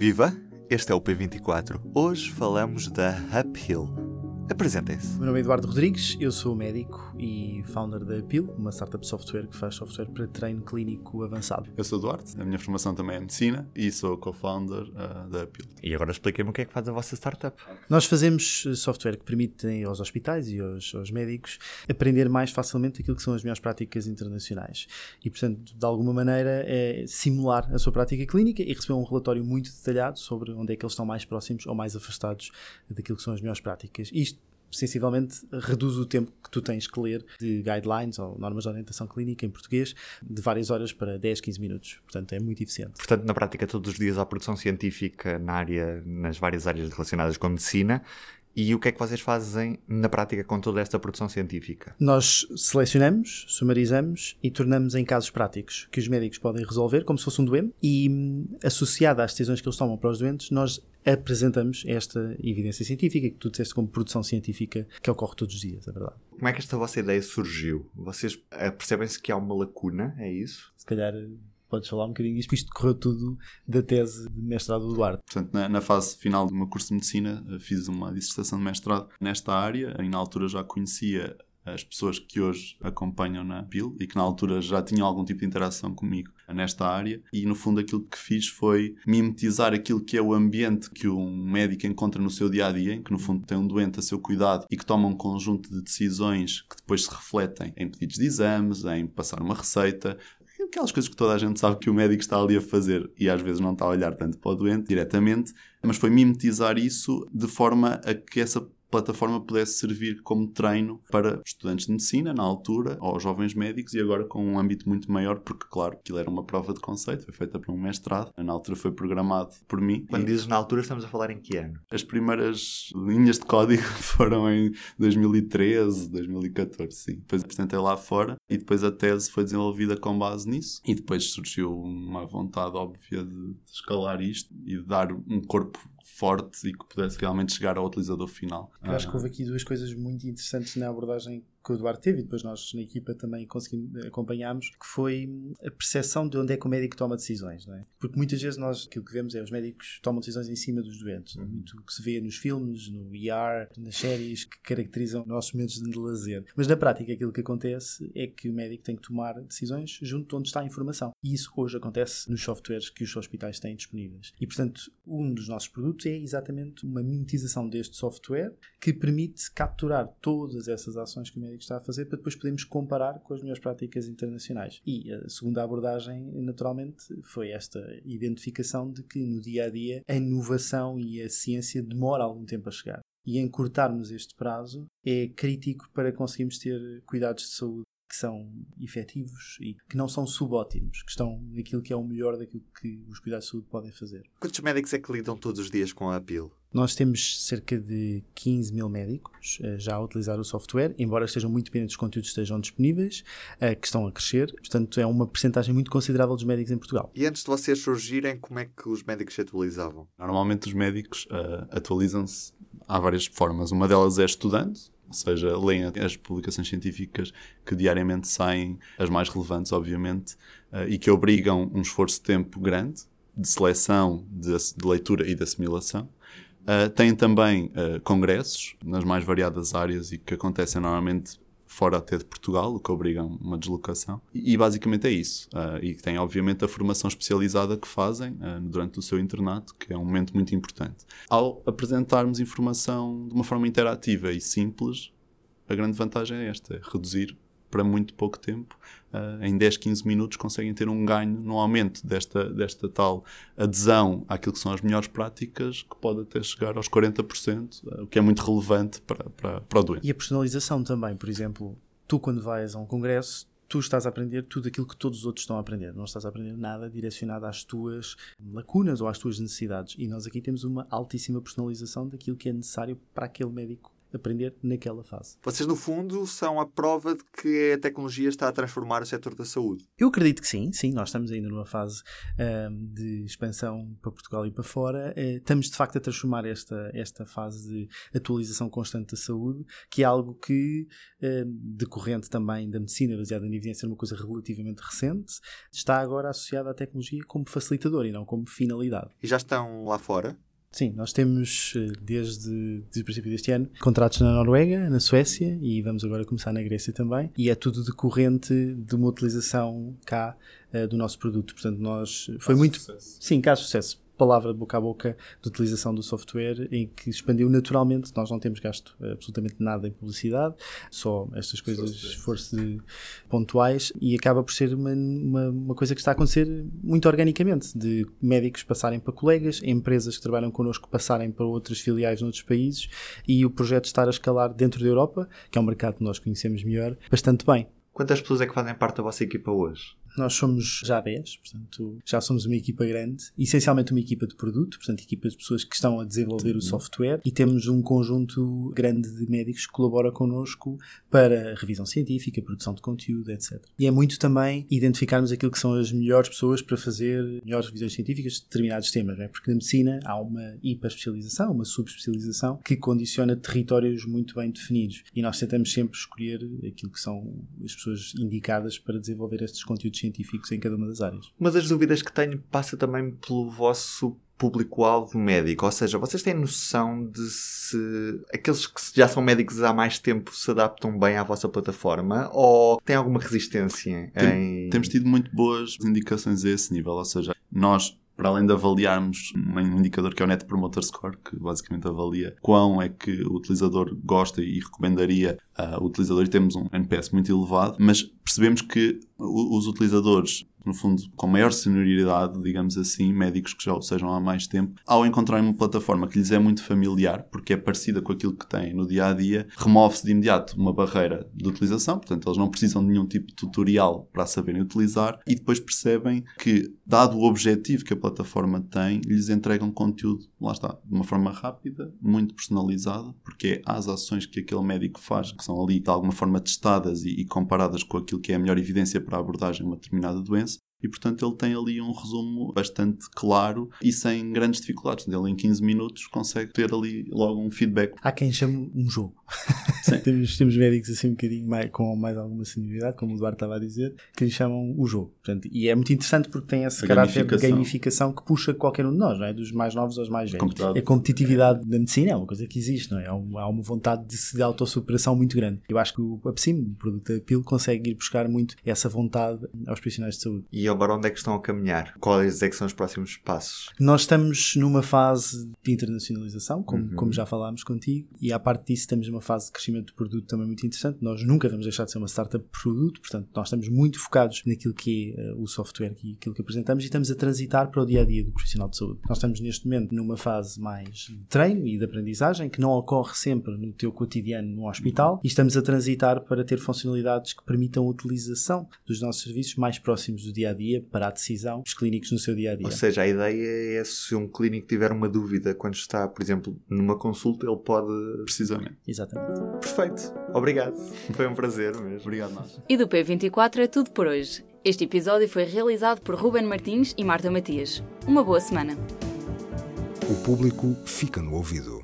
Viva! Este é o P24. Hoje falamos da Uphill Apresentem-se. Meu nome é Eduardo Rodrigues, eu sou médico e founder da Pil, uma startup software que faz software para treino clínico avançado. Eu sou Eduardo, a minha formação também é medicina e sou co-founder uh, da Pil. E agora expliquem-me o que é que faz a vossa startup. Nós fazemos eh, software que permite aos hospitais e aos, aos médicos aprender mais facilmente aquilo que são as melhores práticas internacionais. E, portanto, de alguma maneira, é simular a sua prática clínica e receber um relatório muito detalhado sobre onde é que eles estão mais próximos ou mais afastados daquilo que são as melhores práticas. Isto sensivelmente reduz o tempo que tu tens que ler de guidelines ou normas de orientação clínica em português de várias horas para 10, 15 minutos. Portanto, é muito eficiente. Portanto, na prática, todos os dias há produção científica na área, nas várias áreas relacionadas com medicina e o que é que vocês fazem na prática com toda esta produção científica? Nós selecionamos, sumarizamos e tornamos em casos práticos que os médicos podem resolver, como se fosse um doente, e hum, associado às decisões que eles tomam para os doentes, nós apresentamos esta evidência científica que tu disseste como produção científica que ocorre todos os dias, é verdade. Como é que esta vossa ideia surgiu? Vocês eh, percebem-se que há uma lacuna, é isso? Se calhar podes falar um bocadinho disto, isto correu tudo da tese de mestrado do Duarte. Portanto, na, na, fase final do meu curso de medicina, eh, fiz uma dissertação de mestrado nesta área, e na altura já conhecia as pessoas que hoje acompanham na PIL e que na altura já tinham algum tipo de interação comigo nesta área. E no fundo aquilo que fiz foi mimetizar aquilo que é o ambiente que um médico encontra no seu dia a dia, em que no fundo tem um doente a seu cuidado e que toma um conjunto de decisões que depois se refletem em pedidos de exames, em passar uma receita, aquelas coisas que toda a gente sabe que o médico está ali a fazer e às vezes não está a olhar tanto para o doente diretamente, mas foi mimetizar isso de forma a que essa plataforma pudesse servir como treino para estudantes de medicina na altura, ou jovens médicos, e agora com um âmbito muito maior, porque, claro, aquilo era uma prova de conceito, foi feita por um mestrado, na altura foi programado por mim. Quando dizes na altura, estamos a falar em que ano? As primeiras linhas de código foram em 2013, 2014, sim. Depois apresentei lá fora e depois a tese foi desenvolvida com base nisso, e depois surgiu uma vontade óbvia de escalar isto e de dar um corpo forte e que pudesse realmente chegar ao utilizador final. Eu acho que houve aqui duas coisas muito interessantes na abordagem que o Eduardo teve e depois nós na equipa também conseguimos, acompanhámos, que foi a percepção de onde é que o médico toma decisões, não é? Porque muitas vezes nós, aquilo que vemos é os médicos tomam decisões em cima dos doentes, uhum. muito que se vê nos filmes, no ER, nas séries que caracterizam nossos momentos de lazer. Mas na prática aquilo que acontece é que o médico tem que tomar decisões junto de onde está a informação. E isso hoje acontece nos softwares que os hospitais têm disponíveis. E portanto, um dos nossos produtos é exatamente uma mimetização deste software que permite capturar todas essas ações que o médico médico está a fazer para depois podermos comparar com as melhores práticas internacionais. E a segunda abordagem, naturalmente, foi esta identificação de que no dia a dia a inovação e a ciência demora algum tempo a chegar. E encurtarmos este prazo é crítico para conseguirmos ter cuidados de saúde que são efetivos e que não são subótimos, que estão naquilo que é o melhor daquilo que os cuidados de saúde podem fazer. Quantos médicos é que lidam todos os dias com a APIL? Nós temos cerca de 15 mil médicos uh, já a utilizar o software, embora estejam muito dependentes dos conteúdos que estejam disponíveis, uh, que estão a crescer. Portanto, é uma percentagem muito considerável dos médicos em Portugal. E antes de vocês surgirem, como é que os médicos se atualizavam? Normalmente os médicos uh, atualizam-se há várias formas. Uma delas é estudando, ou seja, leem as publicações científicas que diariamente saem, as mais relevantes, obviamente, e que obrigam um esforço de tempo grande de seleção, de, de leitura e de assimilação. Uh, tem também uh, congressos nas mais variadas áreas e que acontecem normalmente fora até de Portugal, o que obriga uma deslocação. E, e basicamente é isso. Uh, e tem, obviamente, a formação especializada que fazem durante o seu internato, que é um momento muito importante. Ao apresentarmos informação de uma forma interativa e simples, a grande vantagem é esta: é reduzir para muito pouco tempo, uh, em 10, 15 minutos, conseguem ter um ganho no aumento desta, desta tal adesão àquilo que são as melhores práticas, que pode até chegar aos 40%, uh, o que é muito relevante para, para, para o doente. E a personalização também, por exemplo, tu quando vais a um congresso, tu estás a aprender tudo aquilo que todos os outros estão a aprender. Não estás a aprender nada direcionado às tuas lacunas ou às tuas necessidades. E nós aqui temos uma altíssima personalização daquilo que é necessário para aquele médico aprender naquela fase. Vocês, no fundo, são a prova de que a tecnologia está a transformar o setor da saúde. Eu acredito que sim, sim, nós estamos ainda numa fase um, de expansão para Portugal e para fora. Uh, estamos de facto a transformar esta, esta fase de atualização constante da saúde, que é algo que, uh, decorrente também da medicina baseada em evidência, uma coisa relativamente recente, está agora associada à tecnologia como facilitador e não como finalidade. E já estão lá fora? Sim, nós temos eh, desde, desde o princípio deste ano contratos na Noruega, na Suécia e vamos agora começar na Grécia também. E é tudo decorrente de uma utilização cá uh, do nosso produto. Portanto, nós foi caso muito. Sucesso. Sim, caso sucesso palavra boca a boca de utilização do software em que expandiu naturalmente. Nós não temos gasto absolutamente nada em publicidade, só estas coisas esforço pontuais e acaba por ser uma, uma, uma, coisa que está a acontecer muito organicamente, de médicos passarem para colegas, empresas que trabalham connosco passarem para outras filiais noutros países e o projeto estar a escalar dentro da Europa, que é um mercado que nós conhecemos melhor, bastante bem. Quantas pessoas é que fazem parte da vossa equipa hoje? Nós somos já 10, portanto, já somos uma equipa grande, essencialmente uma equipa de produto, portanto, equipa de pessoas que estão a desenvolver o software e temos um conjunto grande de médicos que colabora connosco para revisão científica, produção de conteúdo, etc. E é muito também identificarmos aquilo que são as melhores pessoas para fazer melhores revisões científicas de determinados temas, é? porque na medicina há uma hiperespecialização, uma subespecialização que condiciona territórios muito bem definidos e nós tentamos sempre escolher aquilo que são as pessoas indicadas para desenvolver estes conteúdos científicos em cada uma das áreas. Uma das dúvidas que tenho passa também pelo vosso público-alvo médico, ou seja, vocês têm noção de se aqueles que já são médicos há mais tempo se adaptam bem à vossa plataforma ou têm alguma resistência? Tem, em... Temos tido muito boas indicações a esse nível, ou seja, nós para além de avaliarmos um indicador que é o Net Promoter Score, que basicamente avalia quão é que o utilizador gosta e recomendaria uh, o utilizador, e temos um NPS muito elevado, mas percebemos que os utilizadores no fundo, com maior senioridade, digamos assim, médicos que já o sejam há mais tempo, ao encontrarem uma plataforma que lhes é muito familiar, porque é parecida com aquilo que têm no dia a dia, remove-se de imediato uma barreira de utilização, portanto, eles não precisam de nenhum tipo de tutorial para saberem utilizar e depois percebem que, dado o objetivo que a plataforma tem, lhes entregam conteúdo, lá está, de uma forma rápida, muito personalizada, porque é as ações que aquele médico faz, que são ali de alguma forma testadas e, e comparadas com aquilo que é a melhor evidência para a abordagem de uma determinada doença e portanto ele tem ali um resumo bastante claro e sem grandes dificuldades. Ele em 15 minutos consegue ter ali logo um feedback. Há quem chame um jogo. temos, temos médicos assim um bocadinho mais, com mais alguma senioridade, como o Eduardo estava a dizer, que lhe chamam o jogo. Portanto, e é muito interessante porque tem esse a caráter gamificação. de gamificação que puxa qualquer um de nós, não é? dos mais novos aos mais velhos. A competitividade da medicina é uma coisa que existe, não é? Há uma vontade de, de autossuperação muito grande. Eu acho que o Apsim, o produto da PIL, consegue ir buscar muito essa vontade aos profissionais de saúde. E agora onde é que estão a caminhar? Quais é que são os próximos passos? Nós estamos numa fase de internacionalização, como, uhum. como já falámos contigo, e à parte disso estamos numa fase de crescimento de produto também muito interessante. Nós nunca vamos deixar de ser uma startup produto, portanto, nós estamos muito focados naquilo que é uh, o software e aquilo que apresentamos e estamos a transitar para o dia a dia do profissional de saúde. Nós estamos neste momento numa fase mais de treino e de aprendizagem, que não ocorre sempre no teu cotidiano no hospital, e estamos a transitar para ter funcionalidades que permitam a utilização dos nossos serviços mais próximos do dia a dia para a decisão dos clínicos no seu dia a dia. Ou seja, a ideia é se um clínico tiver uma dúvida quando está, por exemplo, numa consulta, ele pode. Precisamente. Exatamente. Perfeito. Obrigado. Foi um prazer mesmo. Obrigado, nós. E do P24 é tudo por hoje. Este episódio foi realizado por Ruben Martins e Marta Matias. Uma boa semana. O público fica no ouvido.